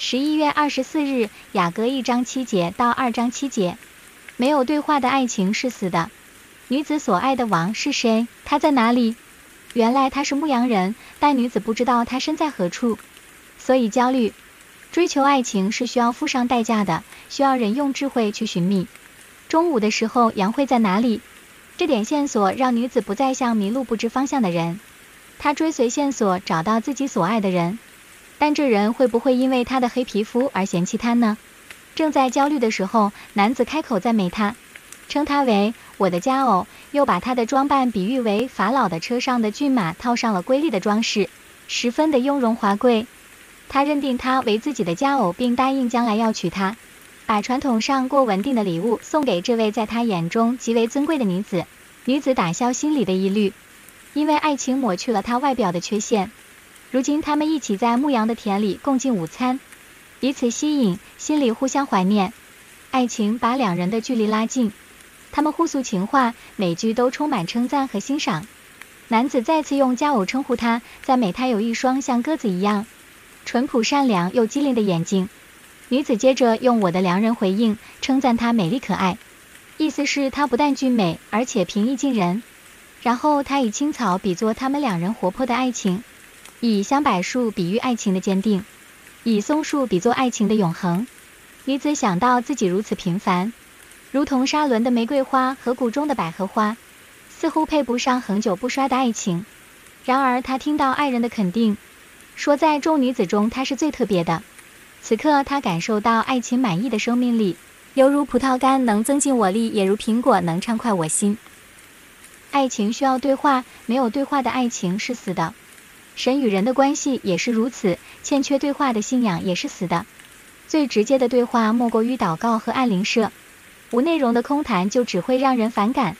十一月二十四日，雅歌一章七节到二章七节，没有对话的爱情是死的。女子所爱的王是谁？他在哪里？原来他是牧羊人，但女子不知道他身在何处，所以焦虑。追求爱情是需要付上代价的，需要人用智慧去寻觅。中午的时候，羊会在哪里？这点线索让女子不再像迷路不知方向的人。她追随线索找到自己所爱的人，但这人会不会因为他的黑皮肤而嫌弃他呢？正在焦虑的时候，男子开口赞美她，称她为我的佳偶，又把她的装扮比喻为法老的车上的骏马套上了瑰丽的装饰，十分的雍容华贵。他认定她为自己的佳偶，并答应将来要娶她，把传统上过稳定的礼物送给这位在他眼中极为尊贵的女子。女子打消心里的疑虑，因为爱情抹去了她外表的缺陷。如今他们一起在牧羊的田里共进午餐，彼此吸引，心里互相怀念。爱情把两人的距离拉近，他们互诉情话，每句都充满称赞和欣赏。男子再次用佳偶称呼她，赞美她有一双像鸽子一样。淳朴善良又机灵的眼睛，女子接着用我的良人回应，称赞她美丽可爱，意思是她不但俊美，而且平易近人。然后她以青草比作他们两人活泼的爱情，以香柏树比喻爱情的坚定，以松树比作爱情的永恒。女子想到自己如此平凡，如同沙仑的玫瑰花和谷中的百合花，似乎配不上恒久不衰的爱情。然而她听到爱人的肯定。说，在众女子中，她是最特别的。此刻，她感受到爱情满意的生命力，犹如葡萄干能增进我力，也如苹果能畅快我心。爱情需要对话，没有对话的爱情是死的。神与人的关系也是如此，欠缺对话的信仰也是死的。最直接的对话莫过于祷告和按灵舍，无内容的空谈就只会让人反感。